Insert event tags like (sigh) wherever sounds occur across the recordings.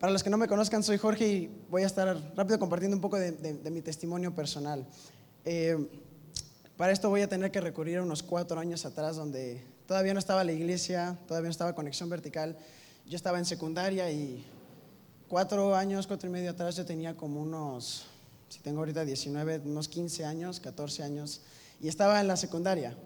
Para los que no me conozcan, soy Jorge y voy a estar rápido compartiendo un poco de, mi testimonio personal. Eh, para esto voy a tener que recurrir a unos cuatro años atrás, donde todavía no estaba la iglesia, todavía no estaba conexión vertical. Yo estaba en secundaria y cuatro años, cuatro y medio atrás yo tenía como unos, si tengo ahorita 19, unos 15 años, 14 años, y estaba en la secundaria,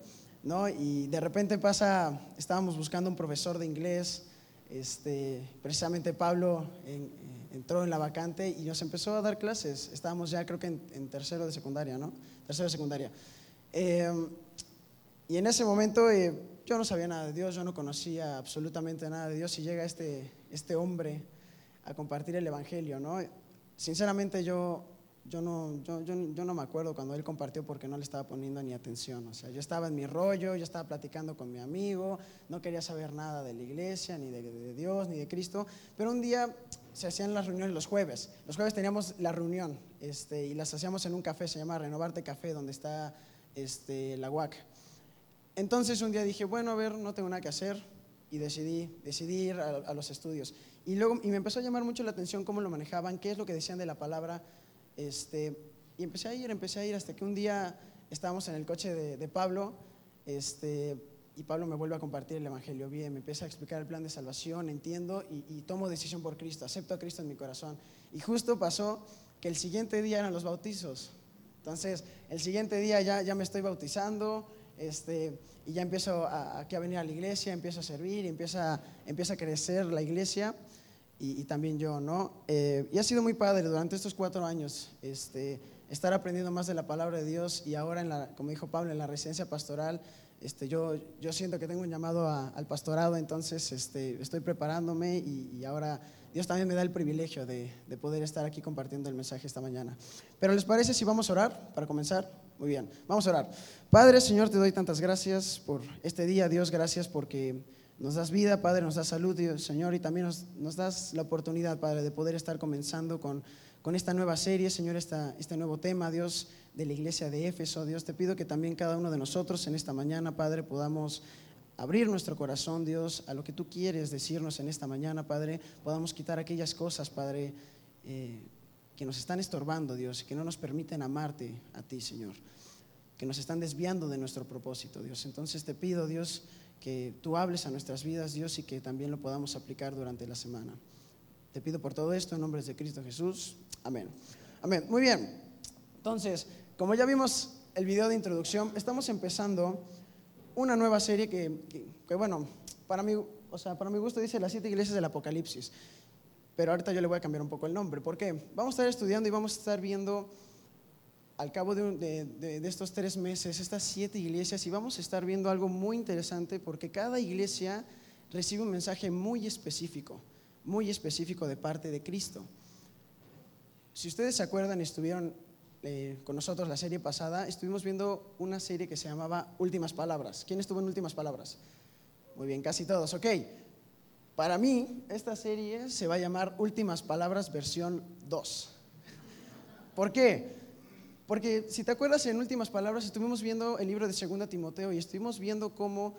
¿no? Y de repente pasa, estábamos buscando un profesor de inglés, este, precisamente Pablo eh, entró en la vacante y nos empezó a dar clases. Estábamos ya creo que en, tercero de secundaria, ¿no? Tercero de secundaria. Em, y en ese momento eh, yo no sabía nada de Dios, yo no conocía absolutamente nada de Dios y llega este, este hombre a compartir el Evangelio, ¿no? Sinceramente yo yo no, yo, yo, yo, no me acuerdo cuando él compartió porque no le estaba poniendo ni atención. O sea, yo estaba en mi rollo, yo estaba platicando con mi amigo, no quería saber nada de la iglesia, ni de, Dios, ni de Cristo. Pero un día se hacían las reuniones los jueves. Los jueves teníamos la reunión este, y las hacíamos en un café, se llama Renovarte Café, donde está este, la UAC. Entonces un día dije, bueno, a ver, no tengo nada que hacer y decidí, decidí ir a, a los estudios. Y luego y me empezó a llamar mucho la atención cómo lo manejaban, qué es lo que decían de la palabra este, y empecé a ir, empecé a ir hasta que un día estábamos en el coche de, Pablo este, y Pablo me vuelve a compartir el Evangelio bien, me empieza a explicar el plan de salvación, entiendo y, tomo decisión por Cristo, acepto a Cristo en mi corazón. Y justo pasó que el siguiente día eran los bautizos. Entonces, el siguiente día ya, ya me estoy bautizando este, y ya empiezo a, aquí a venir a la iglesia, empiezo a servir, empieza, empieza a crecer la iglesia y, también yo, ¿no? Eh, y ha sido muy padre durante estos cuatro años este, estar aprendiendo más de la palabra de Dios y ahora, en la, como dijo Pablo, en la residencia pastoral, este, yo, yo siento que tengo un llamado al pastorado, entonces este, estoy preparándome y, ahora Dios también me da el privilegio de, de, poder estar aquí compartiendo el mensaje esta mañana. Pero ¿les parece si vamos a orar para comenzar? Muy bien, vamos a orar. Padre, Señor, te doy tantas gracias por este día, Dios, gracias porque nos das vida, Padre, nos das salud, Dios, Señor, y también nos, das la oportunidad, Padre, de poder estar comenzando con, con esta nueva serie, Señor, esta, este nuevo tema, Dios, de la iglesia de Éfeso. Dios, te pido que también cada uno de nosotros en esta mañana, Padre, podamos abrir nuestro corazón, Dios, a lo que tú quieres decirnos en esta mañana, Padre. Podamos quitar aquellas cosas, Padre, eh, que nos están estorbando, Dios, que no nos permiten amarte a ti, Señor, que nos están desviando de nuestro propósito, Dios. Entonces te pido, Dios, que tú hables a nuestras vidas, Dios, y que también lo podamos aplicar durante la semana. Te pido por todo esto en nombre de Cristo Jesús. Amén. Amén. Muy bien. Entonces, como ya vimos el video de introducción, estamos empezando una nueva serie que, que, bueno, para mí, o sea, para mi gusto dice las siete iglesias del Apocalipsis. Pero ahorita yo le voy a cambiar un poco el nombre. ¿Por qué? Vamos a estar estudiando y vamos a estar viendo al cabo de, estos tres meses estas siete iglesias y vamos a estar viendo algo muy interesante porque cada iglesia recibe un mensaje muy específico, muy específico de parte de Cristo. Si ustedes se acuerdan, estuvieron eh, con nosotros la serie pasada, estuvimos viendo una serie que se llamaba Últimas Palabras. ¿Quién estuvo en Últimas Palabras? Muy bien, casi todos. Ok. Para mí, esta serie se va a llamar Últimas Palabras versión 2. ¿Por qué? Porque si te acuerdas, en últimas palabras, estuvimos viendo el libro de 2 Timoteo y estuvimos viendo cómo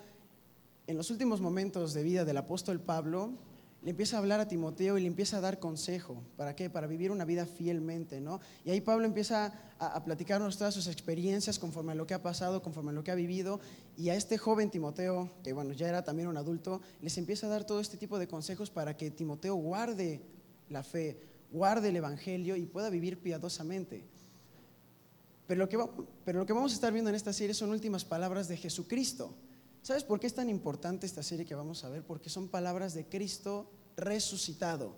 en los últimos momentos de vida del apóstol Pablo, le empieza a hablar a Timoteo y le empieza a dar consejo. ¿Para qué? Para vivir una vida fielmente, ¿no? Y ahí Pablo empieza a, platicarnos todas sus experiencias conforme a lo que ha pasado, conforme a lo que ha vivido. Y a este joven Timoteo, que bueno, ya era también un adulto, les empieza a dar todo este tipo de consejos para que Timoteo guarde la fe, guarde el evangelio y pueda vivir piadosamente. Pero lo, que pero lo que vamos a estar viendo en esta serie son últimas palabras de Jesucristo. ¿Sabes por qué es tan importante esta serie que vamos a ver? Porque son palabras de Cristo resucitado.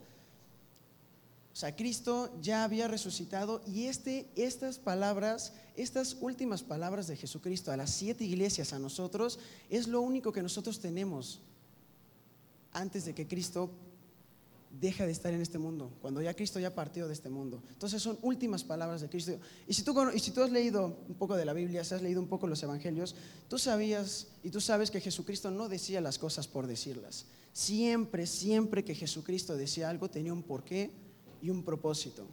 O sea, Cristo ya había resucitado y este, estas palabras, estas últimas palabras de Jesucristo a las siete iglesias, a nosotros, es lo único que nosotros tenemos antes de que Cristo deja de estar en este mundo, cuando ya Cristo ya partió de este mundo. Entonces son últimas palabras de Cristo. Y si tú, y si tú has leído un poco de la Biblia, si has leído un poco los evangelios, tú sabías y tú sabes que Jesucristo no decía las cosas por decirlas. Siempre, siempre que Jesucristo decía algo tenía un porqué y un propósito.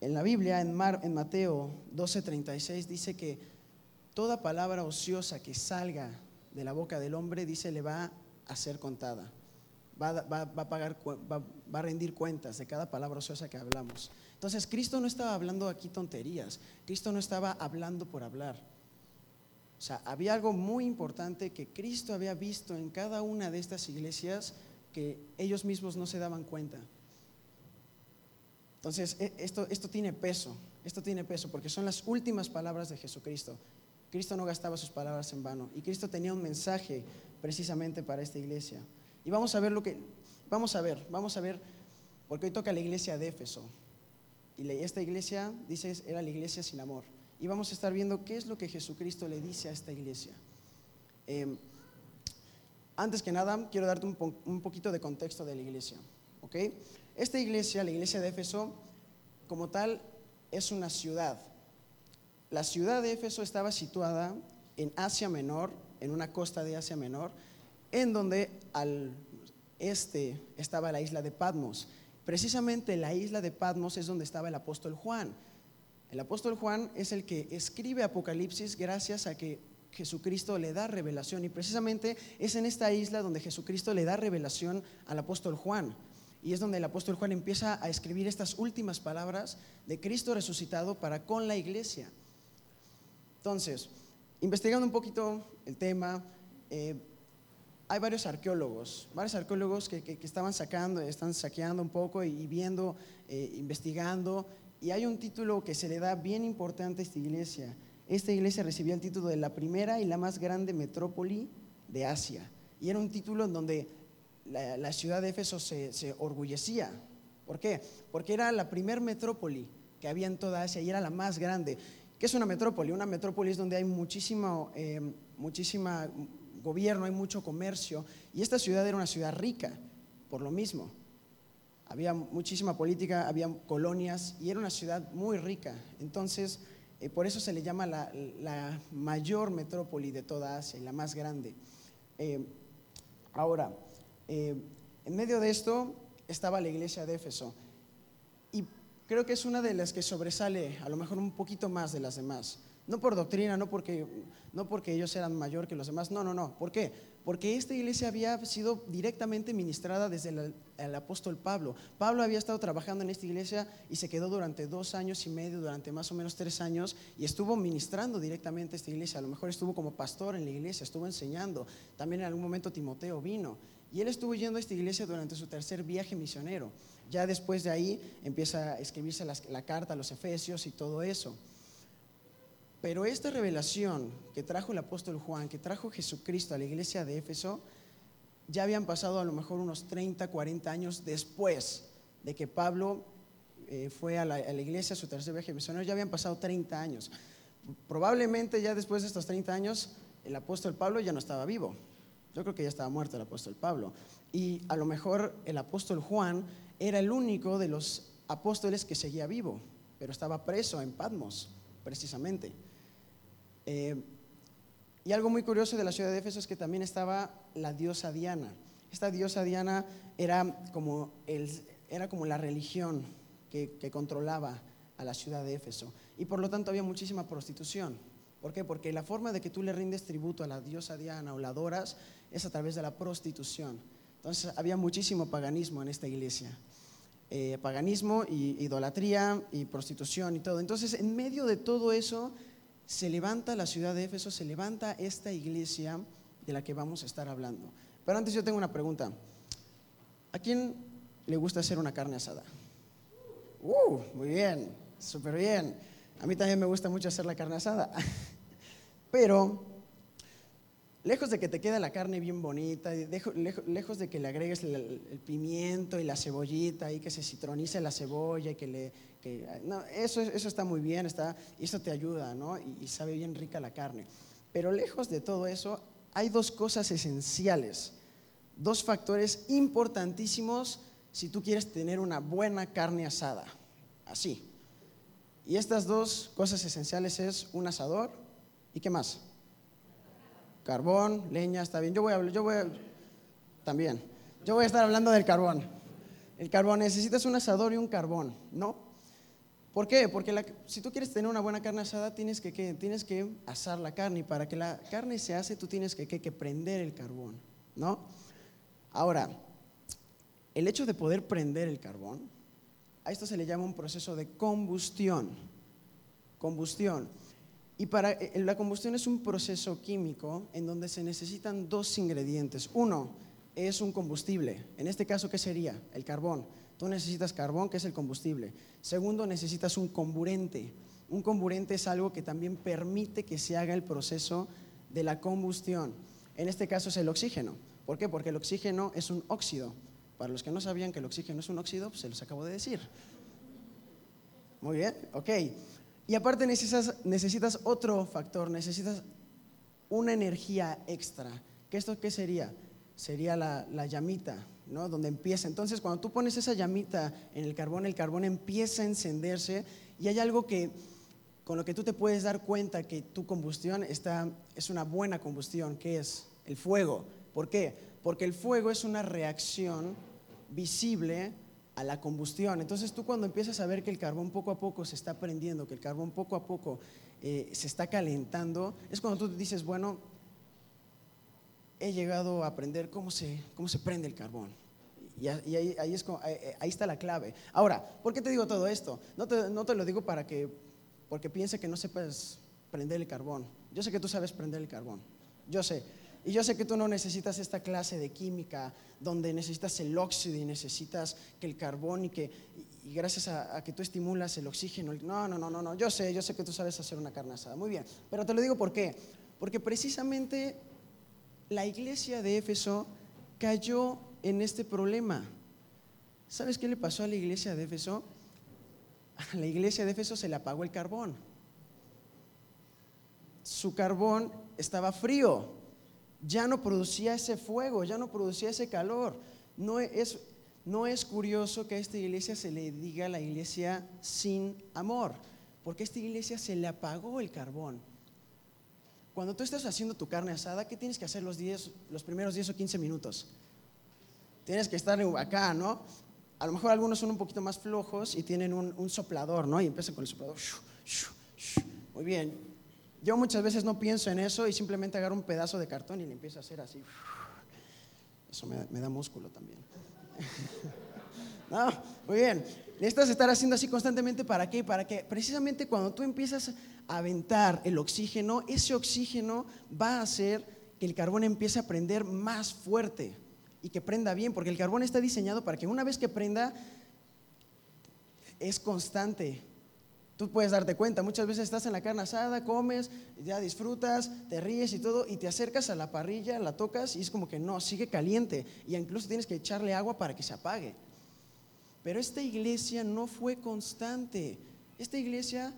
En la Biblia, en, Mar, en Mateo 12:36, dice que toda palabra ociosa que salga de la boca del hombre, dice, le va a ser contada va, a pagar, va, a rendir cuentas de cada palabra ociosa que hablamos. Entonces, Cristo no estaba hablando aquí tonterías, Cristo no estaba hablando por hablar. O sea, había algo muy importante que Cristo había visto en cada una de estas iglesias que ellos mismos no se daban cuenta. Entonces, e, esto, esto tiene peso, esto tiene peso, porque son las últimas palabras de Jesucristo. Cristo no gastaba sus palabras en vano y Cristo tenía un mensaje precisamente para esta iglesia. Y vamos a ver lo que, vamos a ver, vamos a ver, porque hoy toca la iglesia de Éfeso. Y esta iglesia, dice, era la iglesia sin amor. Y vamos a estar viendo qué es lo que Jesucristo le dice a esta iglesia. Em, antes que nada, quiero darte un, un, poquito de contexto de la iglesia. ¿ok? Esta iglesia, la iglesia de Éfeso, como tal, es una ciudad. La ciudad de Éfeso estaba situada en Asia Menor, en una costa de Asia Menor, en donde al este estaba la isla de Patmos. Precisamente la isla de Patmos es donde estaba el apóstol Juan. El apóstol Juan es el que escribe Apocalipsis gracias a que Jesucristo le da revelación y precisamente es en esta isla donde Jesucristo le da revelación al apóstol Juan. Y es donde el apóstol Juan empieza a escribir estas últimas palabras de Cristo resucitado para con la iglesia. Entonces, investigando un poquito el tema, eh, hay varios arqueólogos, varios arqueólogos que, estaban sacando, están saqueando un poco y, viendo, eh, investigando, y hay un título que se le da bien importante a esta iglesia. Esta iglesia recibió el título de la primera y la más grande metrópoli de Asia, y era un título en donde la, ciudad de Éfeso se, se, orgullecía. ¿Por qué? Porque era la primer metrópoli que había en toda Asia y era la más grande. ¿Qué es una metrópoli? Una metrópoli es donde hay muchísimo, eh, muchísima gobierno, hay mucho comercio, y esta ciudad era una ciudad rica, por lo mismo. Había muchísima política, había colonias y era una ciudad muy rica. Entonces, eh, por eso se le llama la, mayor metrópoli de toda Asia y la más grande. Eh, ahora, eh, en medio de esto estaba la iglesia de Éfeso. Y creo que es una de las que sobresale a lo mejor un poquito más de las demás. No por doctrina, no porque, no porque ellos eran mayor que los demás, no, no, no. ¿Por qué? Porque esta iglesia había sido directamente ministrada desde el, apóstol Pablo. Pablo había estado trabajando en esta iglesia y se quedó durante dos años y medio, durante más o menos tres años, y estuvo ministrando directamente esta iglesia. A lo mejor estuvo como pastor en la iglesia, estuvo enseñando. También en algún momento Timoteo vino. Y él estuvo yendo a esta iglesia durante su tercer viaje misionero. Ya después de ahí empieza a escribirse la carta a los Efesios y todo eso. Pero esta revelación que trajo el apóstol Juan, que trajo Jesucristo a la iglesia de Éfeso, ya habían pasado a lo mejor unos 30, 40 años después de que Pablo eh, fue a la, iglesia, a su tercer viaje misionero, ya habían pasado 30 años. Probablemente ya después de estos 30 años, el apóstol Pablo ya no estaba vivo. Yo creo que ya estaba muerto el apóstol Pablo. Y a lo mejor el apóstol Juan era el único de los apóstoles que seguía vivo, pero estaba preso en Patmos, precisamente. Eh, y algo muy curioso de la ciudad de Éfeso es que también estaba la diosa Diana. Esta diosa Diana era como, era como la religión que, que, controlaba a la ciudad de Éfeso. Y por lo tanto había muchísima prostitución. ¿Por qué? Porque la forma de que tú le rindes tributo a la diosa Diana o la adoras es a través de la prostitución. Entonces había muchísimo paganismo en esta iglesia. Eh, paganismo, y, idolatría y prostitución y todo. Entonces, en medio de todo eso, se levanta la ciudad de Éfeso, se levanta esta iglesia de la que vamos a estar hablando. Pero antes yo tengo una pregunta. ¿A quién le gusta hacer una carne asada? Uh, muy bien, súper bien. A mí también me gusta mucho hacer la carne asada. (laughs) Pero, lejos de que te quede la carne bien bonita, lejos, de que le agregues el, pimiento y la cebollita y que se citronice la cebolla y que le no, eso, está muy bien, está, y eso te ayuda, ¿no? Y, sabe bien rica la carne. Pero lejos de todo eso, hay dos cosas esenciales, dos factores importantísimos si tú quieres tener una buena carne asada. Así. Y estas dos cosas esenciales es un asador y qué más? Carbón, leña, está bien. Yo voy a yo voy también. Yo voy a estar hablando del carbón. El carbón necesitas un asador y un carbón, ¿no? ¿Por qué? Porque si tú quieres tener una buena carne asada, tienes que, tienes que asar la carne. Y para que la carne se hace, tú tienes que, que prender el carbón, ¿no? Ahora, el hecho de poder prender el carbón, a esto se le llama un proceso de combustión. Combustión. Y para eh, la combustión es un proceso químico en donde se necesitan dos ingredientes. Uno es un combustible. En este caso, ¿qué sería? El carbón. Tú necesitas carbón, que es el combustible. Segundo, necesitas un comburente. Un comburente es algo que también permite que se haga el proceso de la combustión. En este caso es el oxígeno. ¿Por qué? Porque el oxígeno es un óxido. Para los que no sabían que el oxígeno es un óxido, pues se los acabo de decir. Muy bien, ok. Y aparte necesitas, necesitas otro factor, necesitas una energía extra. ¿Qué esto qué sería? Sería la, la llamita, ¿no? Donde empieza. Entonces, cuando tú pones esa llamita en el carbón, el carbón empieza a encenderse y hay algo que con lo que tú te puedes dar cuenta que tu combustión está, es una buena combustión, que es el fuego. ¿Por qué? Porque el fuego es una reacción visible a la combustión. Entonces tú cuando empiezas a ver que el carbón poco a poco se está prendiendo, que el carbón poco a poco eh, se está calentando, es cuando tú dices, bueno, he llegado a aprender cómo se, cómo se prende el carbón. Y, ahí, ahí, es, ahí, está la clave. Ahora, ¿por qué te digo todo esto? No te, no te lo digo para que, porque piense que no sepas prender el carbón. Yo sé que tú sabes prender el carbón. Yo sé. Y yo sé que tú no necesitas esta clase de química donde necesitas el óxido y necesitas que el carbón y que y gracias a, que tú estimulas el oxígeno. No, no, no, no, no. Yo sé, yo sé que tú sabes hacer una carne asada. Muy bien. Pero te lo digo por qué. Porque precisamente la iglesia de Éfeso cayó en este problema. ¿Sabes qué le pasó a la iglesia de Éfeso? A la iglesia de Éfeso se le apagó el carbón. Su carbón estaba frío ya no producía ese fuego, ya no producía ese calor. No es, no es curioso que a esta iglesia se le diga la iglesia sin amor, porque a esta iglesia se le apagó el carbón. Cuando tú estás haciendo tu carne asada, ¿qué tienes que hacer los, los primeros 10 o 15 minutos? Tienes que estar acá, ¿no? A lo mejor algunos son un poquito más flojos y tienen un, soplador, ¿no? Y empiezan con el soplador. Muy bien, yo muchas veces no pienso en eso y simplemente agarro un pedazo de cartón y le empiezo a hacer así. Eso me, da músculo también. (laughs) No, muy bien. Necesitas estar haciendo así constantemente. ¿Para qué? Para que precisamente cuando tú empiezas a aventar el oxígeno, ese oxígeno va a hacer que el carbón empiece a prender más fuerte y que prenda bien, porque el carbón está diseñado para que una vez que prenda, es constante, Tú puedes darte cuenta, muchas veces estás en la carne asada, comes, ya disfrutas, te ríes y todo, y te acercas a la parrilla, la tocas y es como que no, sigue caliente, y incluso tienes que echarle agua para que se apague. Pero esta iglesia no fue constante. Esta iglesia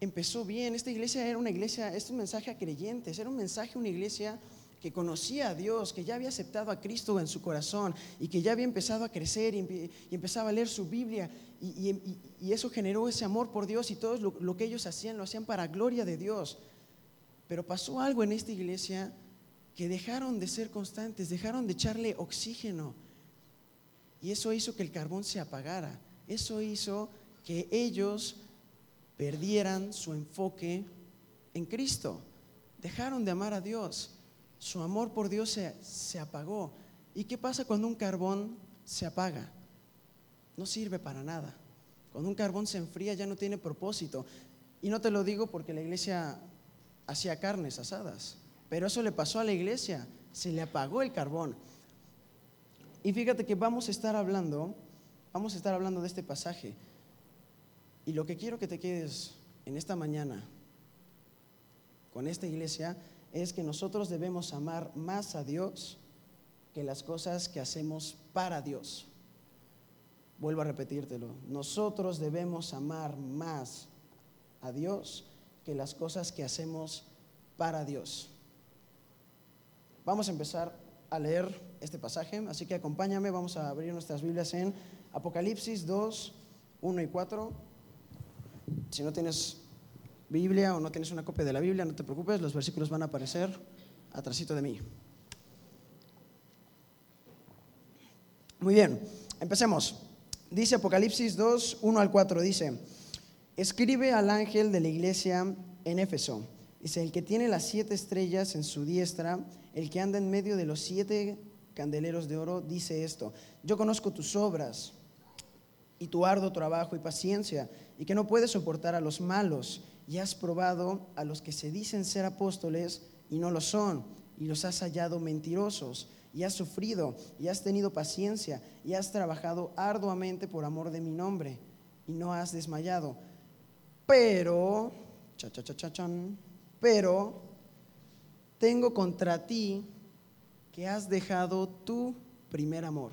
empezó bien, esta iglesia era una iglesia, es un mensaje a creyentes, era un mensaje una iglesia que conocía a Dios, que ya había aceptado a Cristo en su corazón y que ya había empezado a crecer y, empezaba a leer su Biblia y, eso generó ese amor por Dios y todo lo, lo, que ellos hacían lo hacían para gloria de Dios. Pero pasó algo en esta iglesia que dejaron de ser constantes, dejaron de echarle oxígeno y eso hizo que el carbón se apagara. Eso hizo que ellos perdieran su enfoque en Cristo. Dejaron de amar a Dios su amor por Dios se, apagó. ¿Y qué pasa cuando un carbón se apaga? No sirve para nada. Cuando un carbón se enfría ya no tiene propósito. Y no te lo digo porque la iglesia hacía carnes asadas, pero eso le pasó a la iglesia, se le apagó el carbón. Y fíjate que vamos a estar hablando, vamos a estar hablando de este pasaje. Y lo que quiero que te quedes en esta mañana con esta iglesia es que nosotros debemos amar más a Dios que las cosas que hacemos para Dios. Vuelvo a repetírtelo. Nosotros debemos amar más a Dios que las cosas que hacemos para Dios. Vamos a empezar a leer este pasaje, así que acompáñame, vamos a abrir nuestras Biblias en Apocalipsis 2, 1 y 4. Si no tienes Biblia o no tienes una copia de la Biblia, no te preocupes, los versículos van a aparecer atrásito de mí. Muy bien, empecemos. Dice Apocalipsis 2, 1 al 4, dice, escribe al ángel de la iglesia en Éfeso. Dice, el que tiene las siete estrellas en su diestra, el que anda en medio de los siete candeleros de oro, dice esto, yo conozco tus obras y tu arduo trabajo y paciencia, y que no puedes soportar a los malos, y has probado a los que se dicen ser apóstoles y no lo son, y los has hallado mentirosos, y has sufrido, y has tenido paciencia, y has trabajado arduamente por amor de mi nombre, y no has desmayado. Pero, cha, cha, cha, cha, chan, pero tengo contra ti que has dejado tu primer amor.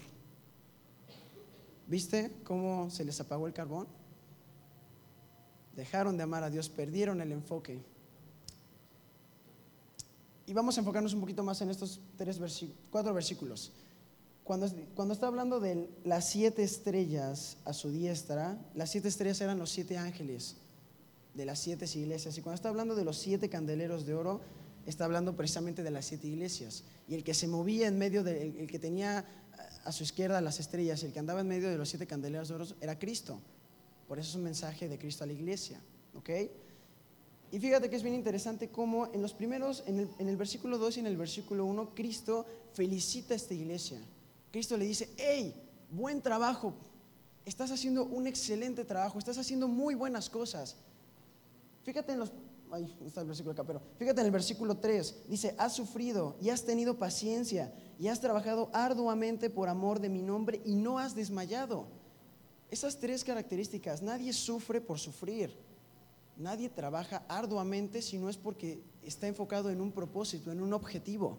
¿Viste cómo se les apagó el carbón? Dejaron de amar a Dios, perdieron el enfoque. Y vamos a enfocarnos un poquito más en estos tres cuatro versículos. Cuando, cuando está hablando de las siete estrellas a su diestra, las siete estrellas eran los siete ángeles de las siete iglesias. Y cuando está hablando de los siete candeleros de oro, está hablando precisamente de las siete iglesias. Y el que se movía en medio, de, el, que tenía a su izquierda las estrellas el que andaba en medio de los siete candeleros de oro era Cristo. Por eso es un mensaje de Cristo a la iglesia. ¿Ok? Y fíjate que es bien interesante cómo en los primeros, en el, versículo 2 y en el versículo 1, Cristo felicita a esta iglesia. Cristo le dice, hey, buen trabajo, estás haciendo un excelente trabajo, estás haciendo muy buenas cosas. Fíjate en los, Ay, está el versículo acá, pero fíjate en el versículo 3, dice, has sufrido y has tenido paciencia y has trabajado arduamente por amor de mi nombre y no has desmayado. Esas tres características, nadie sufre por sufrir, nadie trabaja arduamente si no es porque está enfocado en un propósito, en un objetivo.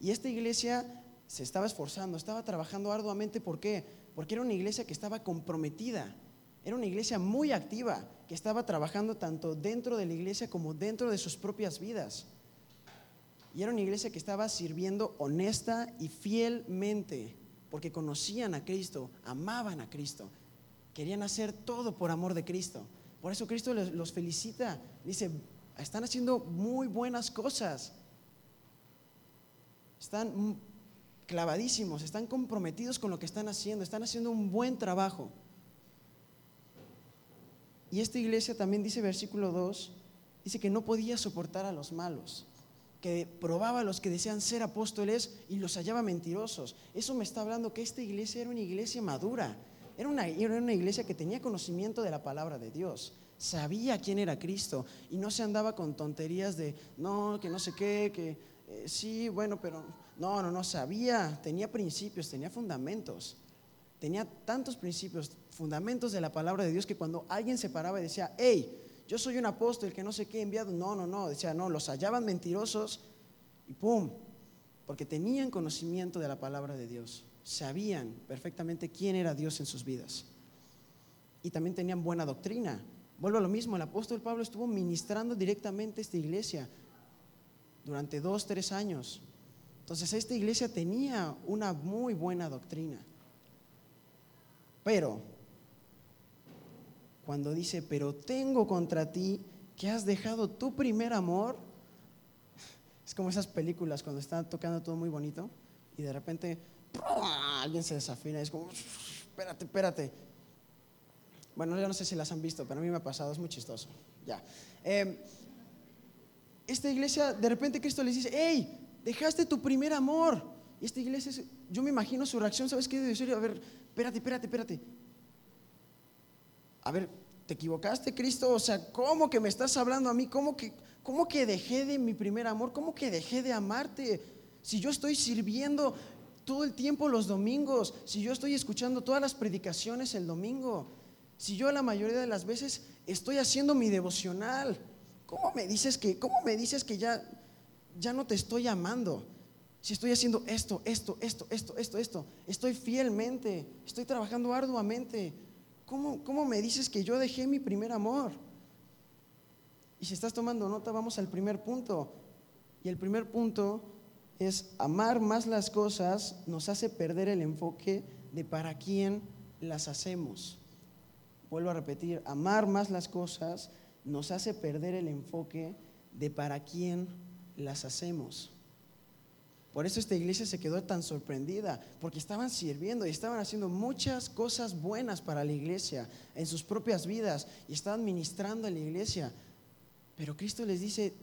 Y esta iglesia se estaba esforzando, estaba trabajando arduamente, ¿por qué? Porque era una iglesia que estaba comprometida, era una iglesia muy activa, que estaba trabajando tanto dentro de la iglesia como dentro de sus propias vidas. Y era una iglesia que estaba sirviendo honesta y fielmente, porque conocían a Cristo, amaban a Cristo, querían hacer todo por amor de Cristo. Por eso Cristo los felicita, dice, están haciendo muy buenas cosas, están clavadísimos, están comprometidos con lo que están haciendo, están haciendo un buen trabajo. Y esta iglesia también dice, versículo 2, dice que no podía soportar a los malos, que probaba a los que desean ser apóstoles y los hallaba mentirosos. Eso me está hablando que esta iglesia era una iglesia madura, era una, era una iglesia que tenía conocimiento de la palabra de Dios, sabía quién era Cristo y no se andaba con tonterías de, no, que no sé qué, que eh, sí, bueno, pero no, no, no, sabía, tenía principios, tenía fundamentos. Tenía tantos principios, fundamentos de la palabra de Dios que cuando alguien se paraba y decía, hey, yo soy un apóstol que no sé qué enviado, no, no, no, decía, no, los hallaban mentirosos y pum, porque tenían conocimiento de la palabra de Dios, sabían perfectamente quién era Dios en sus vidas y también tenían buena doctrina. Vuelvo a lo mismo, el apóstol Pablo estuvo ministrando directamente esta iglesia durante dos, tres años. Entonces esta iglesia tenía una muy buena doctrina. Pero, cuando dice, pero tengo contra ti que has dejado tu primer amor, es como esas películas cuando están tocando todo muy bonito y de repente alguien se desafina y es como, espérate, espérate. Bueno, yo no sé si las han visto, pero a mí me ha pasado, es muy chistoso. Ya. Em, esta iglesia, de repente Cristo les dice, hey, dejaste tu primer amor. Y esta iglesia, yo me imagino su reacción, ¿sabes qué debe ser? A ver, espérate, espérate, espérate. A ver, ¿te equivocaste, Cristo? O sea, ¿cómo que me estás hablando a mí? ¿Cómo que, cómo que dejé de mi primer amor? ¿Cómo que dejé de amarte? Si yo estoy sirviendo todo el tiempo los domingos, si yo estoy escuchando todas las predicaciones el domingo, si yo la mayoría de las veces estoy haciendo mi devocional, ¿cómo me dices que, cómo me dices que ya, ya no te estoy amando? Si estoy haciendo esto, esto, esto, esto, esto, esto, estoy fielmente, estoy trabajando arduamente, ¿cómo, ¿cómo me dices que yo dejé mi primer amor? Y si estás tomando nota, vamos al primer punto. Y el primer punto es amar más las cosas nos hace perder el enfoque de para quién las hacemos. Vuelvo a repetir, amar más las cosas nos hace perder el enfoque de para quién las hacemos. Por eso esta iglesia se quedó tan sorprendida, porque estaban sirviendo y estaban haciendo muchas cosas buenas para la iglesia en sus propias vidas y estaban ministrando a la iglesia. Pero Cristo les dice,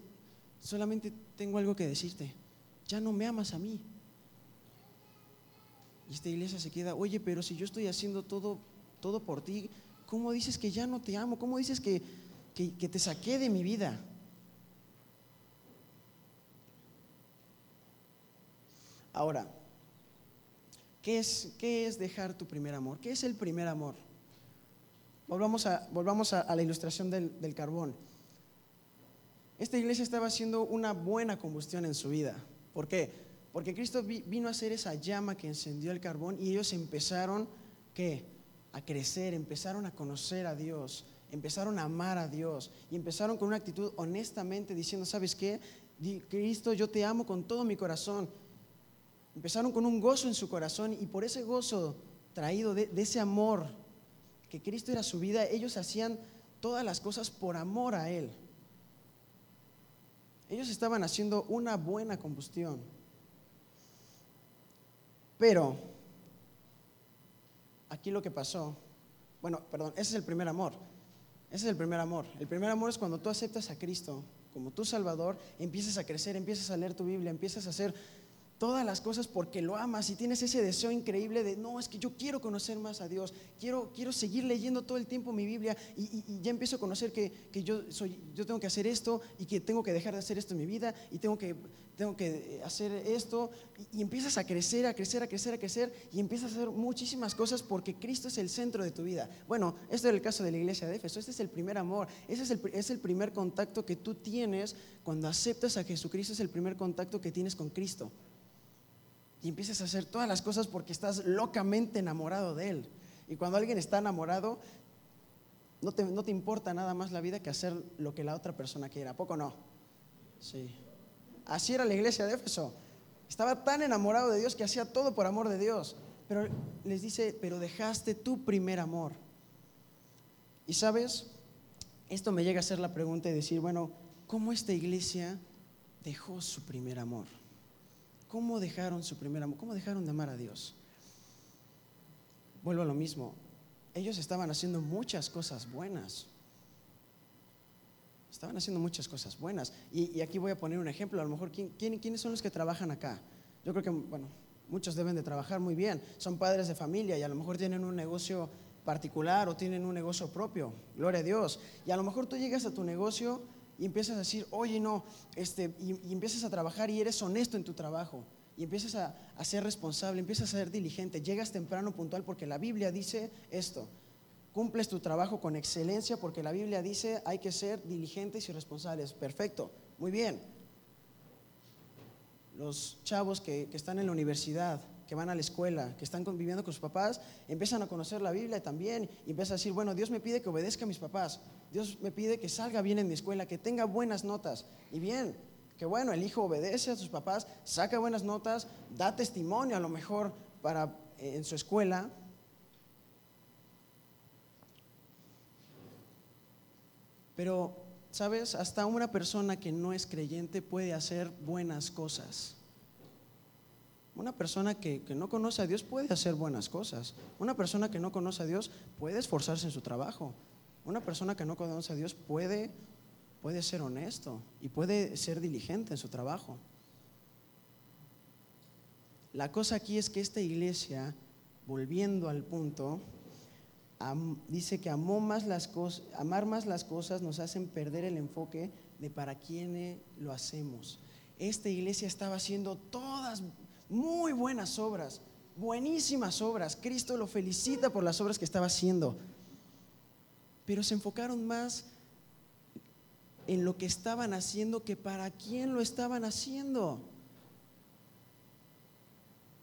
solamente tengo algo que decirte, ya no me amas a mí. Y esta iglesia se queda, oye, pero si yo estoy haciendo todo, todo por ti, ¿cómo dices que ya no te amo? ¿Cómo dices que, que, que te saqué de mi vida? Ahora, ¿qué es, ¿qué es dejar tu primer amor? ¿Qué es el primer amor? Volvamos a, volvamos a, la ilustración del, del carbón. Esta iglesia estaba haciendo una buena combustión en su vida. ¿Por qué? Porque Cristo vino a ser esa llama que encendió el carbón y ellos empezaron ¿qué? a crecer, empezaron a conocer a Dios, empezaron a amar a Dios y empezaron con una actitud honestamente diciendo, ¿sabes qué? Cristo, yo te amo con todo mi corazón. Empezaron con un gozo en su corazón y por ese gozo traído de, de ese amor que Cristo era su vida, ellos hacían todas las cosas por amor a Él. Ellos estaban haciendo una buena combustión. Pero aquí lo que pasó, bueno, perdón, ese es el primer amor. Ese es el primer amor. El primer amor es cuando tú aceptas a Cristo como tu Salvador, empiezas a crecer, empiezas a leer tu Biblia, empiezas a hacer todas las cosas porque lo amas y tienes ese deseo increíble de, no, es que yo quiero conocer más a Dios, quiero, quiero seguir leyendo todo el tiempo mi Biblia y, ya empiezo a conocer que, yo, soy, yo tengo que hacer esto y que tengo que dejar de hacer esto en mi vida y tengo que, tengo que hacer esto y, empiezas a crecer, a crecer, a crecer, a crecer y empiezas a hacer muchísimas cosas porque Cristo es el centro de tu vida. Bueno, este es el caso de la iglesia de Éfeso, este es el primer amor, ese es el, es el primer contacto que tú tienes cuando aceptas a Jesucristo, es el primer contacto que tienes con Cristo y empiezas a hacer todas las cosas porque estás locamente enamorado de Él. Y cuando alguien está enamorado, no te, no te importa nada más la vida que hacer lo que la otra persona quiera. ¿A poco no? Sí. Así era la iglesia de Éfeso. Estaba tan enamorado de Dios que hacía todo por amor de Dios. Pero les dice, pero dejaste tu primer amor. Y sabes, esto me llega a ser la pregunta y decir, bueno, ¿cómo esta iglesia dejó su primer amor? ¿Cómo dejaron su primer amor? ¿Cómo dejaron de amar a Dios? Vuelvo a lo mismo. Ellos estaban haciendo muchas cosas buenas. Estaban haciendo muchas cosas buenas. Y, aquí voy a poner un ejemplo. A lo mejor, quiénes son los que trabajan acá? Yo creo que, bueno, muchos deben de trabajar muy bien. Son padres de familia y a lo mejor tienen un negocio particular o tienen un negocio propio. Gloria a Dios. Y a lo mejor tú llegas a tu negocio y empiezas a decir, oye, no, este, y, empiezas a trabajar y eres honesto en tu trabajo, y empiezas a, ser responsable, empiezas a ser diligente, llegas temprano, puntual, porque la Biblia dice esto, cumples tu trabajo con excelencia, porque la Biblia dice hay que ser diligentes y responsables. Perfecto, muy bien. Los chavos que, que están en la universidad, que van a la escuela, que están conviviendo con sus papás, empiezan a conocer la Biblia también y empiezan a decir, bueno, Dios me pide que obedezca a mis papás, Dios me pide que salga bien en mi escuela, que tenga buenas notas. Y bien, que bueno, el hijo obedece a sus papás, saca buenas notas, da testimonio a lo mejor para en su escuela. Pero, ¿sabes? Hasta una persona que no es creyente puede hacer buenas cosas. Una persona que, no conoce a Dios puede hacer buenas cosas. Una persona que no conoce a Dios puede esforzarse en su trabajo. Una persona que no conoce a Dios puede, puede ser honesto y puede ser diligente en su trabajo. La cosa aquí es que esta iglesia, volviendo al punto, dice que amó más las amar más las cosas nos hacen perder el enfoque de para quién lo hacemos. Esta iglesia estaba haciendo todas muy buenas obras, buenísimas obras. Cristo lo felicita por las obras que estaba haciendo. Pero se enfocaron más en lo que estaban haciendo que para quién lo estaban haciendo.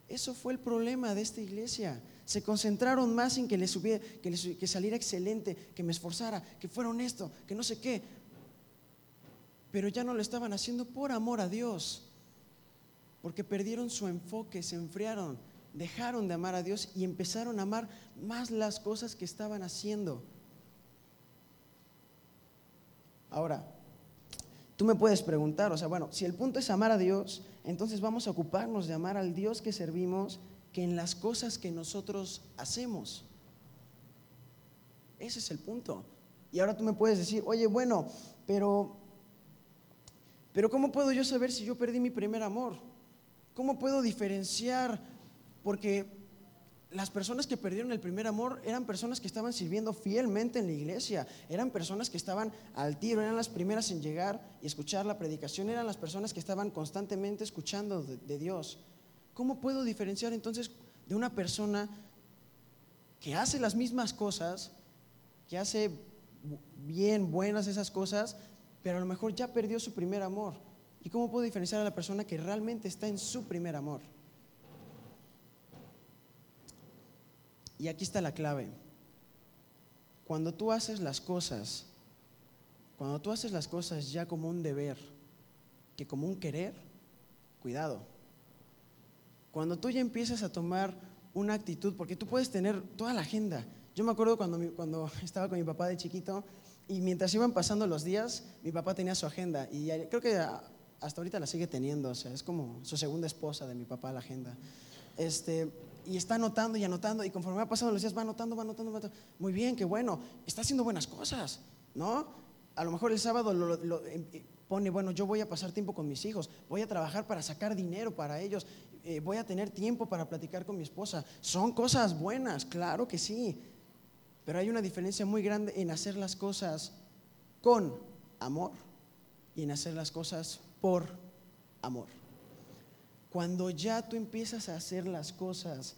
Eso fue el problema de esta iglesia. Se concentraron más en que les, hubiera, que, les, que saliera excelente, que me esforzara, que fuera honesto, que no sé qué. Pero ya no lo estaban haciendo por amor a Dios porque perdieron su enfoque, se enfriaron, dejaron de amar a Dios y empezaron a amar más las cosas que estaban haciendo. Ahora, tú me puedes preguntar, o sea, bueno, si el punto es amar a Dios, entonces vamos a ocuparnos de amar al Dios que servimos que en las cosas que nosotros hacemos. Ese es el punto. Y ahora tú me puedes decir, oye, bueno, pero, pero ¿cómo puedo yo saber si yo perdí mi primer amor? ¿Cómo puedo diferenciar? Porque las personas que perdieron el primer amor eran personas que estaban sirviendo fielmente en la iglesia, eran personas que estaban al tiro, eran las primeras en llegar y escuchar la predicación, eran las personas que estaban constantemente escuchando de, Dios. ¿Cómo puedo diferenciar entonces de una persona que hace las mismas cosas, que hace bien, buenas esas cosas, pero a lo mejor ya perdió su primer amor? ¿Y cómo puedo diferenciar a la persona que realmente está en su primer amor? Y aquí está la clave. Cuando tú haces las cosas, cuando tú haces las cosas ya como un deber, que como un querer, cuidado. Cuando tú ya empiezas a tomar una actitud, porque tú puedes tener toda la agenda. Yo me acuerdo cuando, cuando (laughs) estaba con mi papá de chiquito y mientras iban pasando los días, mi papá tenía su agenda y creo que hasta ahorita la sigue teniendo, o sea, es como su segunda esposa de mi papá la agenda. Este, y está anotando y anotando, y conforme va pasando los días va anotando, va anotando, va anotando. Muy bien, qué bueno, está haciendo buenas cosas, ¿no? A lo mejor el sábado lo, em, eh, pone, bueno, yo voy a pasar tiempo con mis hijos, voy a trabajar para sacar dinero para ellos, eh, voy a tener tiempo para platicar con mi esposa. Son cosas buenas, claro que sí, pero hay una diferencia muy grande en hacer las cosas con amor y en hacer las cosas por amor. Cuando ya tú empiezas a hacer las cosas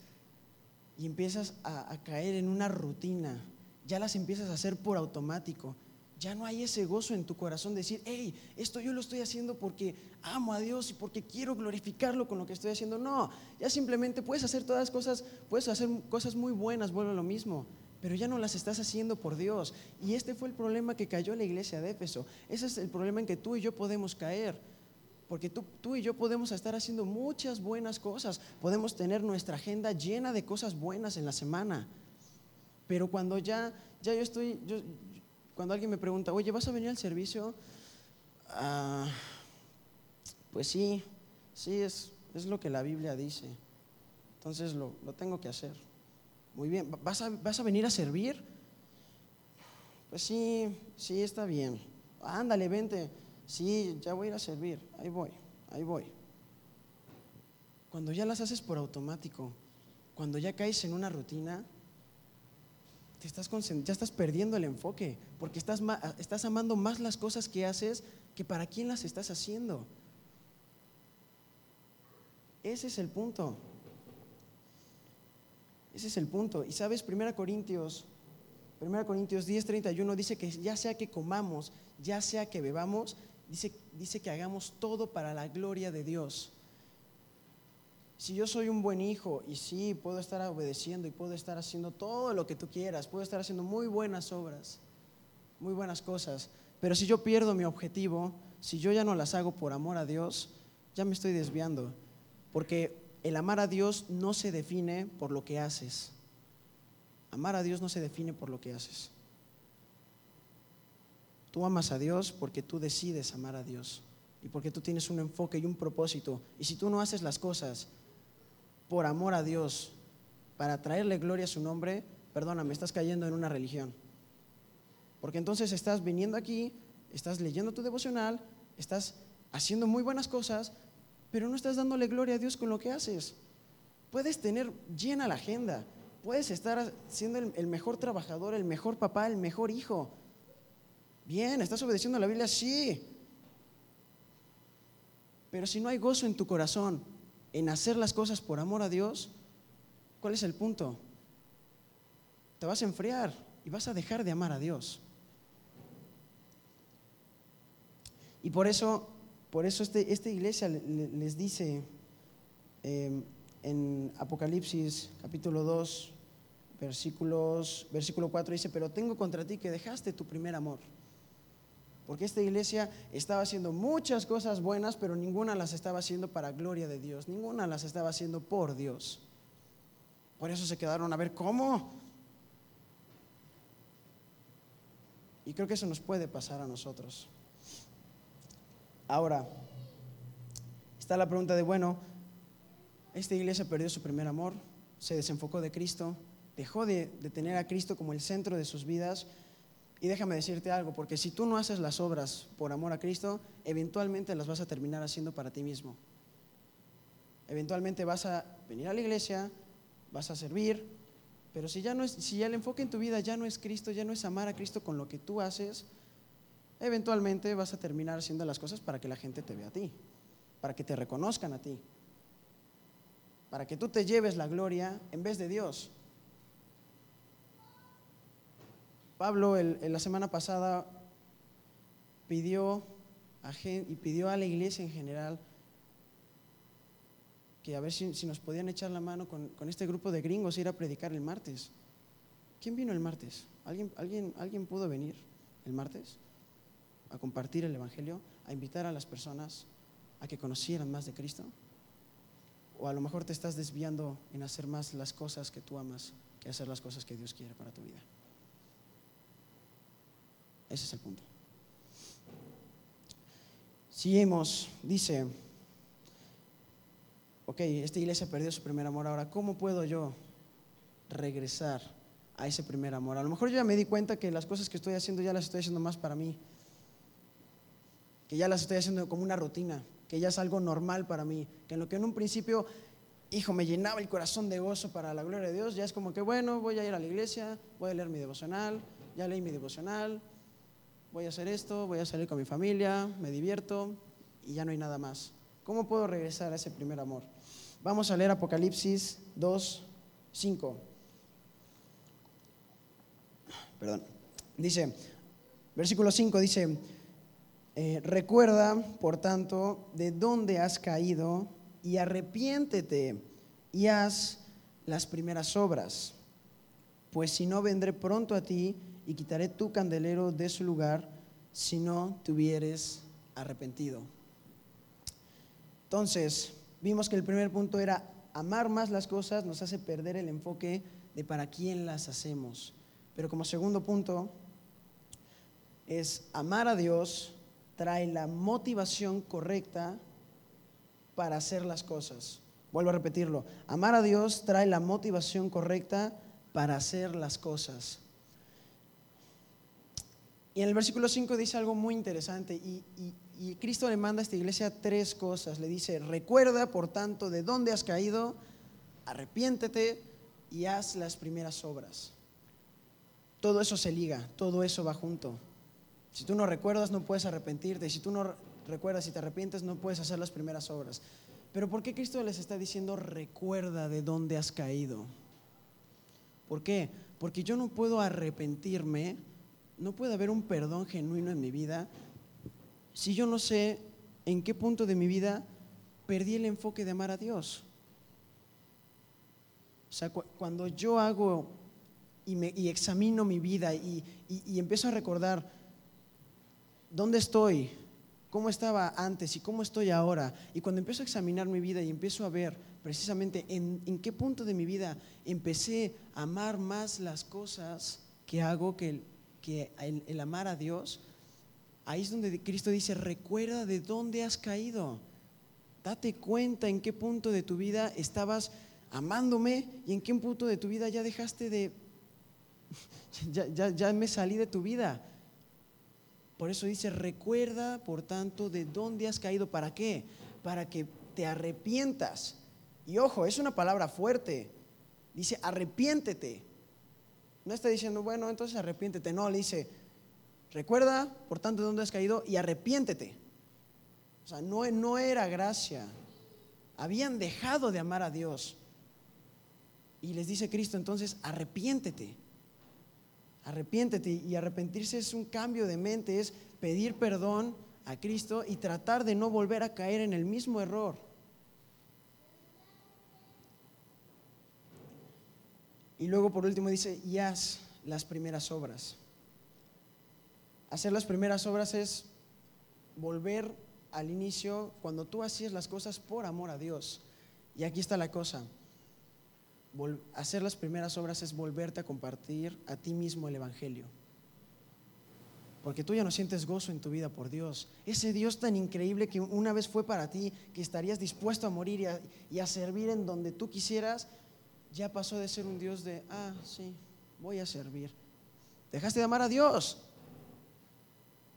y empiezas a, caer en una rutina, ya las empiezas a hacer por automático, ya no hay ese gozo en tu corazón de decir, hey, esto yo lo estoy haciendo porque amo a Dios y porque quiero glorificarlo con lo que estoy haciendo. No, ya simplemente puedes hacer todas las cosas, puedes hacer cosas muy buenas, vuelvo a lo mismo, pero ya no las estás haciendo por Dios. Y este fue el problema que cayó la iglesia de Éfeso. Ese es el problema en que tú y yo podemos caer porque tú, tú, y yo podemos estar haciendo muchas buenas cosas, podemos tener nuestra agenda llena de cosas buenas en la semana. Pero cuando ya, ya yo estoy, cuando alguien me pregunta, oye, ¿vas a venir al servicio? Ah, pues sí, sí, es, es lo que la Biblia dice. Entonces lo, lo tengo que hacer. Muy bien, ¿Vas a, ¿vas a venir a servir? Pues sí, sí, está bien. Ándale, vente sí, ya voy a ir a servir, ahí voy, ahí voy. Cuando ya las haces por automático, cuando ya caes en una rutina, te estás ya estás perdiendo el enfoque, porque estás, estás amando más las cosas que haces que para quién las estás haciendo. Ese es el punto. Ese es el punto. Y sabes, 1 Corintios, 1 Corintios 10, 31 dice que ya sea que comamos, ya sea que bebamos, dice, que hagamos todo para la gloria de Dios. Si yo soy un buen hijo y sí, puedo estar obedeciendo y puedo estar haciendo todo lo que tú quieras, puedo estar haciendo muy buenas obras, muy buenas cosas, pero si yo pierdo mi objetivo, si yo ya no las hago por amor a Dios, ya me estoy desviando, porque el amar a Dios no se define por lo que haces. Amar a Dios no se define por lo que haces. Tú amas a Dios porque tú decides amar a Dios y porque tú tienes un enfoque y un propósito. Y si tú no haces las cosas por amor a Dios, para traerle gloria a su nombre, perdóname, estás cayendo en una religión. Porque entonces estás viniendo aquí, estás leyendo tu devocional, estás haciendo muy buenas cosas, pero no estás dándole gloria a Dios con lo que haces. Puedes tener llena la agenda, puedes estar siendo el, mejor trabajador, el mejor papá, el mejor hijo, Bien, ¿estás obedeciendo a la Biblia? Sí. Pero si no hay gozo en tu corazón en hacer las cosas por amor a Dios, ¿cuál es el punto? Te vas a enfriar y vas a dejar de amar a Dios. Y por eso, por eso este, esta iglesia les dice eh, en Apocalipsis capítulo 2, versículos, versículo 4, dice, pero tengo contra ti que dejaste tu primer amor. Porque esta iglesia estaba haciendo muchas cosas buenas, pero ninguna las estaba haciendo para gloria de Dios, ninguna las estaba haciendo por Dios. Por eso se quedaron a ver cómo. Y creo que eso nos puede pasar a nosotros. Ahora, está la pregunta de, bueno, esta iglesia perdió su primer amor, se desenfocó de Cristo, dejó de, de tener a Cristo como el centro de sus vidas y déjame decirte algo, porque si tú no haces las obras por amor a Cristo, eventualmente las vas a terminar haciendo para ti mismo. Eventualmente vas a venir a la iglesia, vas a servir, pero si ya, no es, si ya el enfoque en tu vida ya no es Cristo, ya no es amar a Cristo con lo que tú haces, eventualmente vas a terminar haciendo las cosas para que la gente te vea a ti, para que te reconozcan a ti, para que tú te lleves la gloria en vez de Dios. Pablo en la semana pasada pidió a, y pidió a la iglesia en general que a ver si, nos podían echar la mano con, este grupo de gringos ir a predicar el martes. ¿Quién vino el martes? ¿Alguien, alguien, ¿Alguien pudo venir el martes a compartir el Evangelio, a invitar a las personas a que conocieran más de Cristo? O a lo mejor te estás desviando en hacer más las cosas que tú amas que hacer las cosas que Dios quiere para tu vida. Ese es el punto. Si hemos, dice, ok, esta iglesia perdió su primer amor, ahora, ¿cómo puedo yo regresar a ese primer amor? A lo mejor yo ya me di cuenta que las cosas que estoy haciendo ya las estoy haciendo más para mí, que ya las estoy haciendo como una rutina, que ya es algo normal para mí, que en lo que en un principio, hijo, me llenaba el corazón de gozo para la gloria de Dios, ya es como que, bueno, voy a ir a la iglesia, voy a leer mi devocional, ya leí mi devocional, voy a hacer esto, voy a salir con mi familia, me divierto y ya no hay nada más. ¿Cómo puedo regresar a ese primer amor? Vamos a leer Apocalipsis 2, 5. Perdón. Dice, versículo 5 dice, eh, recuerda, por tanto, de dónde has caído y arrepiéntete y haz las primeras obras, pues si no vendré pronto a ti y quitaré tu candelero de su lugar si no te hubieres arrepentido. Entonces, vimos que el primer punto era amar más las cosas nos hace perder el enfoque de para quién las hacemos. Pero como segundo punto es amar a Dios trae la motivación correcta para hacer las cosas. Vuelvo a repetirlo. Amar a Dios trae la motivación correcta para hacer las cosas. Y en el versículo 5 dice algo muy interesante y, y Cristo le manda a esta iglesia tres cosas. Le dice, recuerda, por tanto, de dónde has caído, arrepiéntete y haz las primeras obras. Todo eso se liga, todo eso va junto. Si tú no recuerdas, no puedes arrepentirte. Si tú no recuerdas y te arrepientes, no puedes hacer las primeras obras. Pero ¿por qué Cristo les está diciendo, recuerda de dónde has caído? ¿Por qué? Porque yo no puedo arrepentirme, no puede haber un perdón genuino en mi vida si yo no sé en qué punto de mi vida perdí el enfoque de amar a Dios? O sea, cuando yo hago y, examino mi vida y, empiezo a recordar dónde estoy, cómo estaba antes y cómo estoy ahora, y cuando empiezo a examinar mi vida y empiezo a ver precisamente en, en qué punto de mi vida empecé a amar más las cosas que hago que, que el amar a Dios, Ahí es donde Cristo dice, recuerda de dónde has caído. Date cuenta en qué punto de tu vida estabas amándome y en qué punto de tu vida ya dejaste de, (laughs) ya, ya me salí de tu vida. Por eso dice, recuerda, por tanto, de dónde has caído. ¿Para qué? Para que te arrepientas. Y ojo, es una palabra fuerte. Dice, arrepiéntete. No está diciendo, bueno, entonces arrepiéntete. No, le dice, Recuerda, por tanto, de dónde has caído y arrepiéntete. O sea, no, no era gracia. Habían dejado de amar a Dios. Y les dice Cristo entonces, arrepiéntete. Arrepiéntete. Y arrepentirse es un cambio de mente, es pedir perdón a Cristo y tratar de no volver a caer en el mismo error. Y luego por último dice, y haz las primeras obras hacer las primeras obras es volver al inicio cuando tú hacías las cosas por amor a Dios. Y aquí está la cosa. hacer las primeras obras es volverte a compartir a ti mismo el Evangelio. Porque tú ya no sientes gozo en tu vida por Dios. Ese Dios tan increíble que una vez fue para ti, que estarías dispuesto a morir y a, y a servir en donde tú quisieras, ya pasó de ser un Dios de, ah, sí, voy a servir. Dejaste de amar a Dios.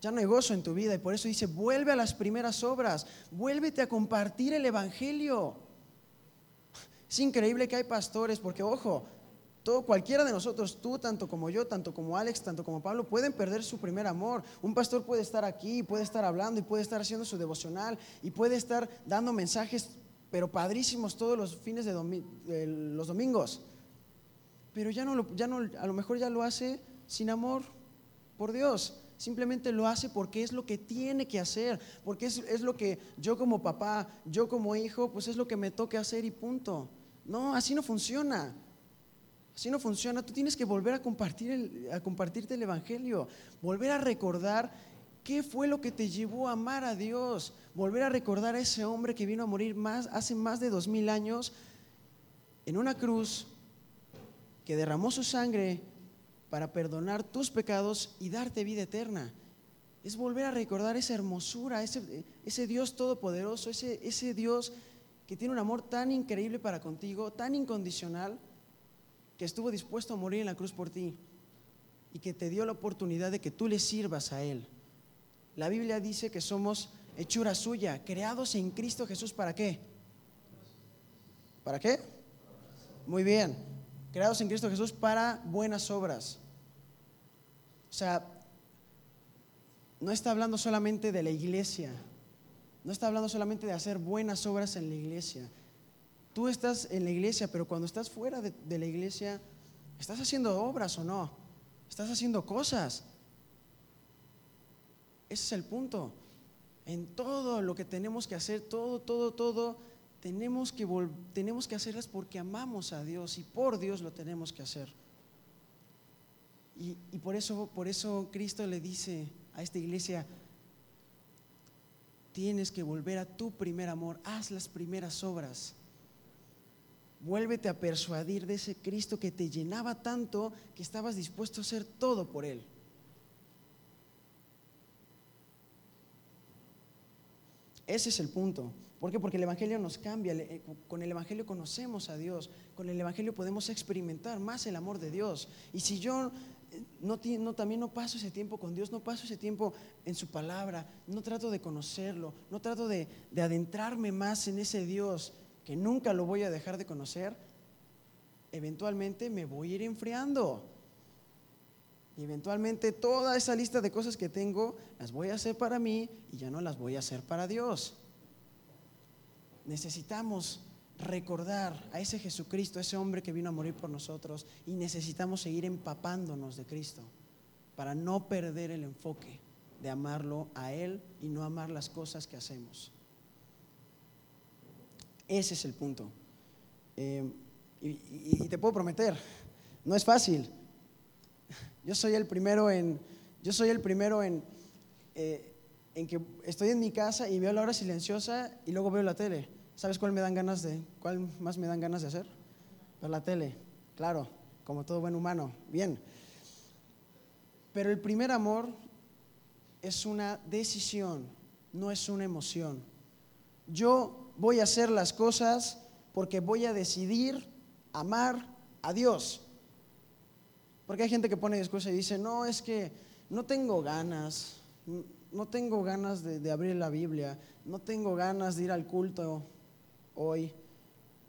Ya no hay gozo en tu vida y por eso dice, vuelve a las primeras obras, vuélvete a compartir el Evangelio. Es increíble que hay pastores, porque ojo, todo, cualquiera de nosotros, tú tanto como yo, tanto como Alex, tanto como Pablo, pueden perder su primer amor. Un pastor puede estar aquí, puede estar hablando y puede estar haciendo su devocional y puede estar dando mensajes, pero padrísimos todos los fines de los domingos. Pero ya no, ya no, a lo mejor ya lo hace sin amor por Dios. Simplemente lo hace porque es lo que tiene que hacer, porque es, es, lo que yo como papá, yo como hijo, pues es lo que me toque hacer y punto. No, así no funciona. Así no funciona. Tú tienes que volver a, compartir a compartirte el Evangelio, volver a recordar qué fue lo que te llevó a amar a Dios, volver a recordar a ese hombre que vino a morir más, hace más de dos mil años en una cruz, que derramó su sangre para perdonar tus pecados y darte vida eterna. Es volver a recordar esa hermosura, ese, ese Dios todopoderoso, ese, ese Dios que tiene un amor tan increíble para contigo, tan incondicional, que estuvo dispuesto a morir en la cruz por ti y que te dio la oportunidad de que tú le sirvas a Él. La Biblia dice que somos hechura suya, creados en Cristo Jesús, ¿para qué? ¿Para qué? Muy bien, creados en Cristo Jesús para buenas obras. O sea, no está hablando solamente de la iglesia, no está hablando solamente de hacer buenas obras en la iglesia, Tú estás en la iglesia, pero cuando estás fuera de, la iglesia, ¿estás haciendo obras o no? ¿Estás haciendo cosas? Ese es el punto. En todo lo que tenemos que hacer, todo, todo, todo, tenemos que, tenemos que hacerlas porque amamos a Dios y por Dios lo tenemos que hacer. Y, y, por, eso, por eso Cristo le dice a esta iglesia, tienes que volver a tu primer amor, haz las primeras obras. Vuélvete a persuadir de ese Cristo que te llenaba tanto que estabas dispuesto a hacer todo por Él. Ese es el punto. ¿Por qué? Porque el Evangelio nos cambia. Eh, con el Evangelio conocemos a Dios. Con el Evangelio podemos experimentar más el amor de Dios. Y si yo eh, no, también no paso ese tiempo con Dios, no paso ese tiempo en su palabra, no trato de conocerlo, no trato de, de adentrarme más en ese Dios, que nunca lo voy a dejar de conocer, eventualmente me voy a ir enfriando. Y eventualmente toda esa lista de cosas que tengo las voy a hacer para mí y ya no las voy a hacer para Dios. Necesitamos recordar a ese Jesucristo, a ese hombre que vino a morir por nosotros y necesitamos seguir empapándonos de Cristo para no perder el enfoque de amarlo a Él y no amar las cosas que hacemos. Ese es el punto. Eh, y, te puedo prometer, no es fácil. Yo soy el primero en, yo soy el primero en, eh, en que estoy en mi casa y veo la hora silenciosa y luego veo la tele. ¿Sabes cuál me dan ganas de, cuál más me dan ganas de hacer? La tele, claro, como todo buen humano, bien. Pero el primer amor es una decisión, no es una emoción. Yo voy a hacer las cosas porque voy a decidir amar a Dios. Porque hay gente que pone excusa y dice, no, es que no tengo ganas, no tengo ganas de, abrir la Biblia, no tengo ganas de ir al culto hoy,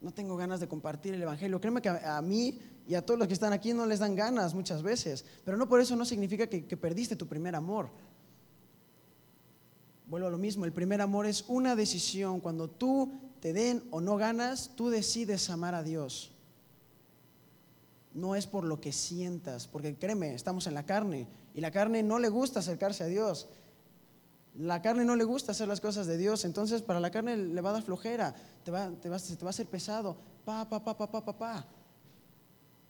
no tengo ganas de compartir el Evangelio. Créeme que a, mí y a todos los que están aquí no les dan ganas muchas veces, pero no por eso no significa que perdiste tu primer amor. Vuelvo a lo mismo, el primer amor es una decisión. Cuando tú te den o no ganas, tú decides amar a Dios. No es por lo que sientas, porque créeme, estamos en la carne y la carne no le gusta acercarse a Dios. La carne no le gusta hacer las cosas de Dios, entonces para la carne le va a dar flojera, te va, te va, te va a hacer pesado. Pa, pa, pa, pa, pa, pa, pa.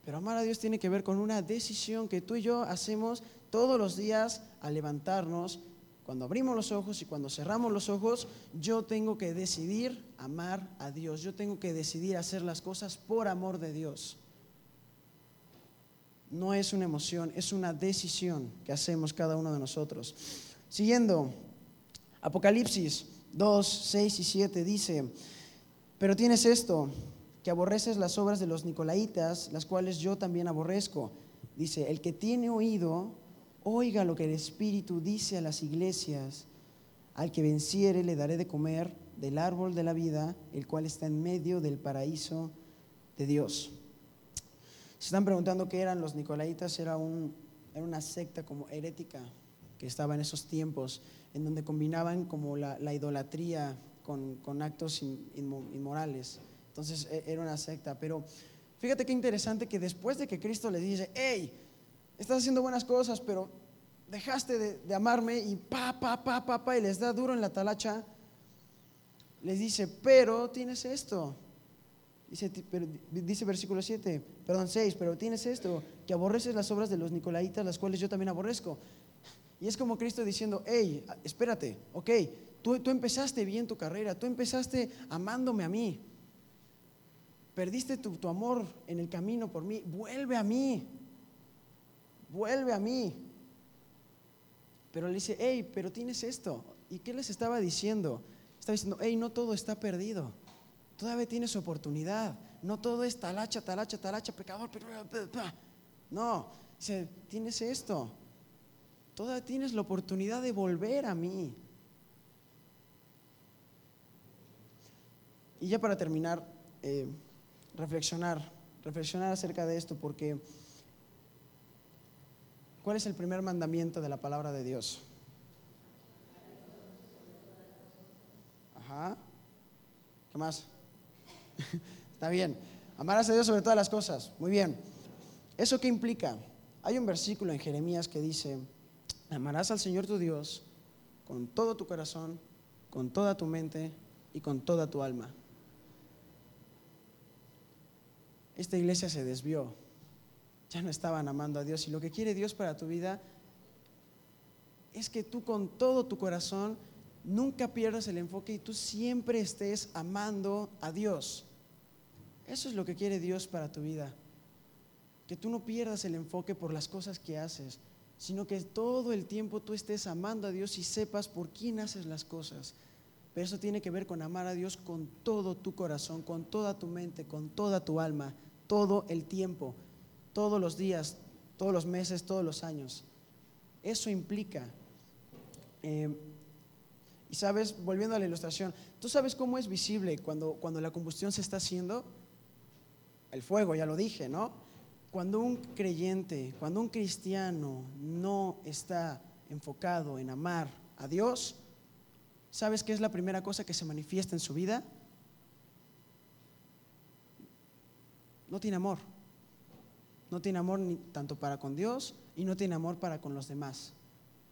Pero amar a Dios tiene que ver con una decisión que tú y yo hacemos todos los días al levantarnos cuando abrimos los ojos y cuando cerramos los ojos, yo tengo que decidir amar a Dios. Yo tengo que decidir hacer las cosas por amor de Dios. No es una emoción, es una decisión que hacemos cada uno de nosotros. Siguiendo, Apocalipsis 2, 6 y 7 dice, pero tienes esto, que aborreces las obras de los nicolaitas, las cuales yo también aborrezco. Dice, el que tiene oído, Oiga lo que el Espíritu dice a las iglesias. Al que venciere le daré de comer del árbol de la vida, el cual está en medio del paraíso de Dios. Se están preguntando qué eran los Nicolaitas, era, un, era una secta como herética que estaba en esos tiempos, en donde combinaban como la, idolatría con, actos inmorales. Entonces e, era una secta, pero fíjate qué interesante que después de que Cristo les dice, hey, estás haciendo buenas cosas, pero dejaste de, amarme y pa, pa, pa, pa, pa, y les da duro en la talacha, les dice, pero tienes esto. Dice, dice versículo 7, perdón 6, pero tienes esto, que aborreces las obras de los nicolaitas, las cuales yo también aborrezco. Y es como Cristo diciendo, hey, espérate, ok, tú, tú empezaste bien tu carrera, tú empezaste amándome a mí, perdiste tu, tu amor en el camino por mí, vuelve a mí, vuelve a mí. Pero le dice, hey, pero tienes esto. ¿Y qué les estaba diciendo? Estaba diciendo, hey, no todo está perdido. Todavía tienes oportunidad. No todo es talacha, talacha, talacha, pecador. No, dice, tienes esto. Todavía tienes la oportunidad de volver a mí. Y ya para terminar, eh, reflexionar, reflexionar acerca de esto, porque ¿cuál es el primer mandamiento de la palabra de Dios? Ajá. ¿Qué más? (laughs) Está bien. Amarás a Dios sobre todas las cosas. Muy bien. ¿Eso qué implica? Hay un versículo en Jeremías que dice, amarás al Señor tu Dios con todo tu corazón, con toda tu mente y con toda tu alma. Esta iglesia se desvió. Ya no estaban amando a Dios. Y lo que quiere Dios para tu vida es que tú con todo tu corazón nunca pierdas el enfoque y tú siempre estés amando a Dios. Eso es lo que quiere Dios para tu vida. Que tú no pierdas el enfoque por las cosas que haces, sino que todo el tiempo tú estés amando a Dios y sepas por quién haces las cosas. Pero eso tiene que ver con amar a Dios con todo tu corazón, con toda tu mente, con toda tu alma, todo el tiempo, todos los días, todos los meses, todos los años. Eso implica eh, y sabes, volviendo a la ilustración, ¿tú sabes cómo es visible cuando, cuando la combustión se está haciendo? El fuego, ya lo dije, ¿no? Cuando un creyente, cuando un cristiano no está enfocado en amar a Dios, ¿sabes qué es la primera cosa que se manifiesta en su vida? No tiene amor. No tiene amor ni tanto para con Dios y no tiene amor para con los demás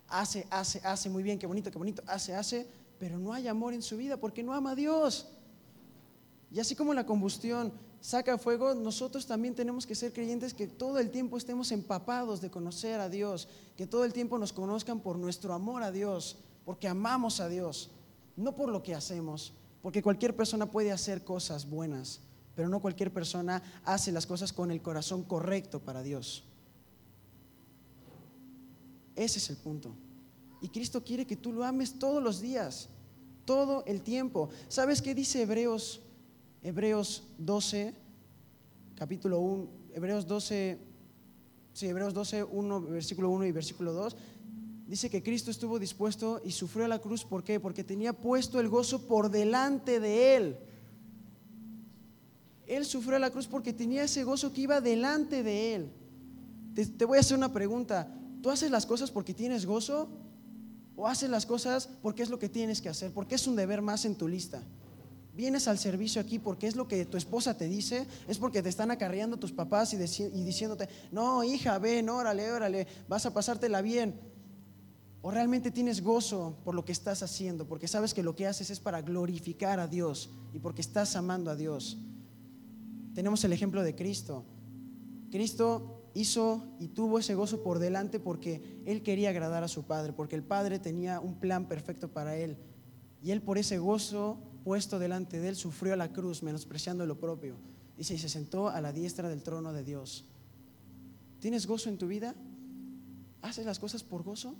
hace, hace, hace muy bien, qué bonito, qué bonito, hace, hace, pero no hay amor en su vida porque no ama a Dios. Y así como la combustión saca fuego, nosotros también tenemos que ser creyentes que todo el tiempo estemos empapados de conocer a Dios, que todo el tiempo nos conozcan por nuestro amor a Dios, porque amamos a Dios, no por lo que hacemos, porque cualquier persona puede hacer cosas buenas, pero no cualquier persona hace las cosas con el corazón correcto para Dios. Ese es el punto. Y Cristo quiere que tú lo ames todos los días, todo el tiempo. ¿Sabes qué dice Hebreos, Hebreos 12, capítulo 1, Hebreos 12, sí, Hebreos 12, 1, versículo 1 y versículo 2? Dice que Cristo estuvo dispuesto y sufrió la cruz. ¿Por qué? Porque tenía puesto el gozo por delante de Él. Él sufrió la cruz porque tenía ese gozo que iba delante de Él. Te, te voy a hacer una pregunta. ¿Tú haces las cosas porque tienes gozo? ¿O haces las cosas porque es lo que tienes que hacer? Porque es un deber más en tu lista. Vienes al servicio aquí porque es lo que tu esposa te dice, es porque te están acarreando tus papás y, diciéndote, no, hija, ven, órale, órale, vas a pasártela bien. O realmente tienes gozo por lo que estás haciendo, porque sabes que lo que haces es para glorificar a Dios y porque estás amando a Dios. Tenemos el ejemplo de Cristo. Cristo hizo y tuvo ese gozo por delante porque él quería agradar a su padre, porque el padre tenía un plan perfecto para él. Y él por ese gozo puesto delante de él sufrió la cruz, menospreciando lo propio. Dice, y se sentó a la diestra del trono de Dios. ¿Tienes gozo en tu vida? ¿Haces las cosas por gozo?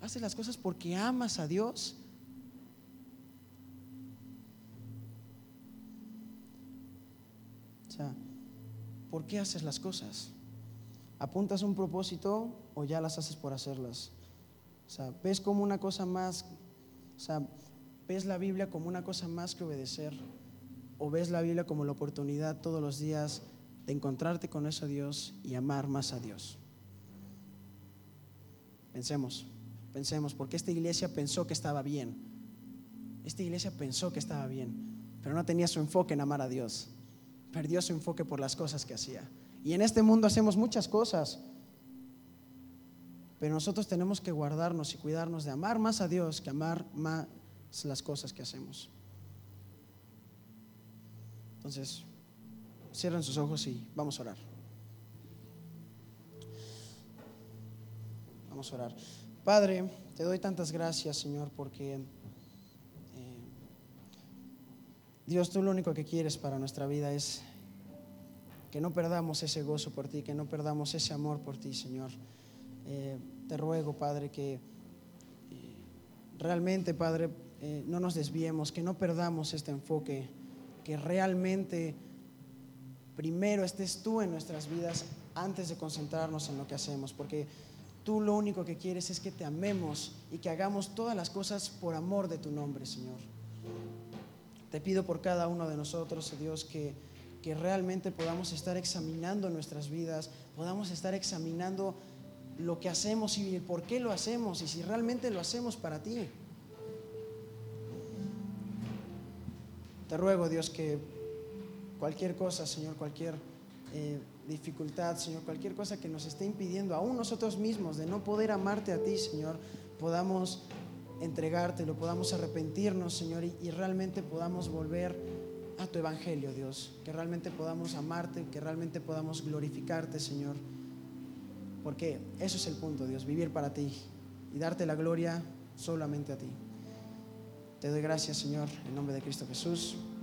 ¿Haces las cosas porque amas a Dios? O sea, ¿por qué haces las cosas? ¿Apuntas un propósito o ya las haces por hacerlas? O sea, ves como una cosa más, o sea, ves la Biblia como una cosa más que obedecer. o ves la Biblia como la oportunidad todos los días de encontrarte con ese Dios y amar más a Dios. Pensemos, pensemos, porque esta iglesia pensó que estaba bien. Esta iglesia pensó que estaba bien, pero no tenía su enfoque en amar a Dios. Perdió su enfoque por las cosas que hacía. Y en este mundo hacemos muchas cosas, pero nosotros tenemos que guardarnos y cuidarnos de amar más a Dios que amar más las cosas que hacemos. Entonces, cierren sus ojos y vamos a orar. Vamos a orar. Padre, te doy tantas gracias, Señor, porque eh, Dios, tú lo único que quieres para nuestra vida es que no perdamos ese gozo por ti, que no perdamos ese amor por ti, Señor. Eh, te ruego, Padre, que eh, realmente, Padre, no nos desviemos, que no perdamos este enfoque, que realmente primero estés tú en nuestras vidas antes de concentrarnos en lo que hacemos, porque tú lo único que quieres es que te amemos y que hagamos todas las cosas por amor de tu nombre, Señor. Te pido por cada uno de nosotros, Dios, que, que realmente podamos estar examinando nuestras vidas, podamos estar examinando lo que hacemos y el por qué lo hacemos y si realmente lo hacemos para ti. Te ruego, Dios, que cualquier cosa, Señor, cualquier eh, dificultad, Señor, cualquier cosa que nos esté impidiendo, aún nosotros mismos, de no poder amarte a ti, Señor, podamos entregártelo, podamos arrepentirnos, Señor, y, y realmente podamos volver a tu evangelio, Dios, que realmente podamos amarte, que realmente podamos glorificarte, Señor, porque eso es el punto, Dios, vivir para ti y darte la gloria solamente a ti. Te doy gracias, Señor, en nombre de Cristo Jesús.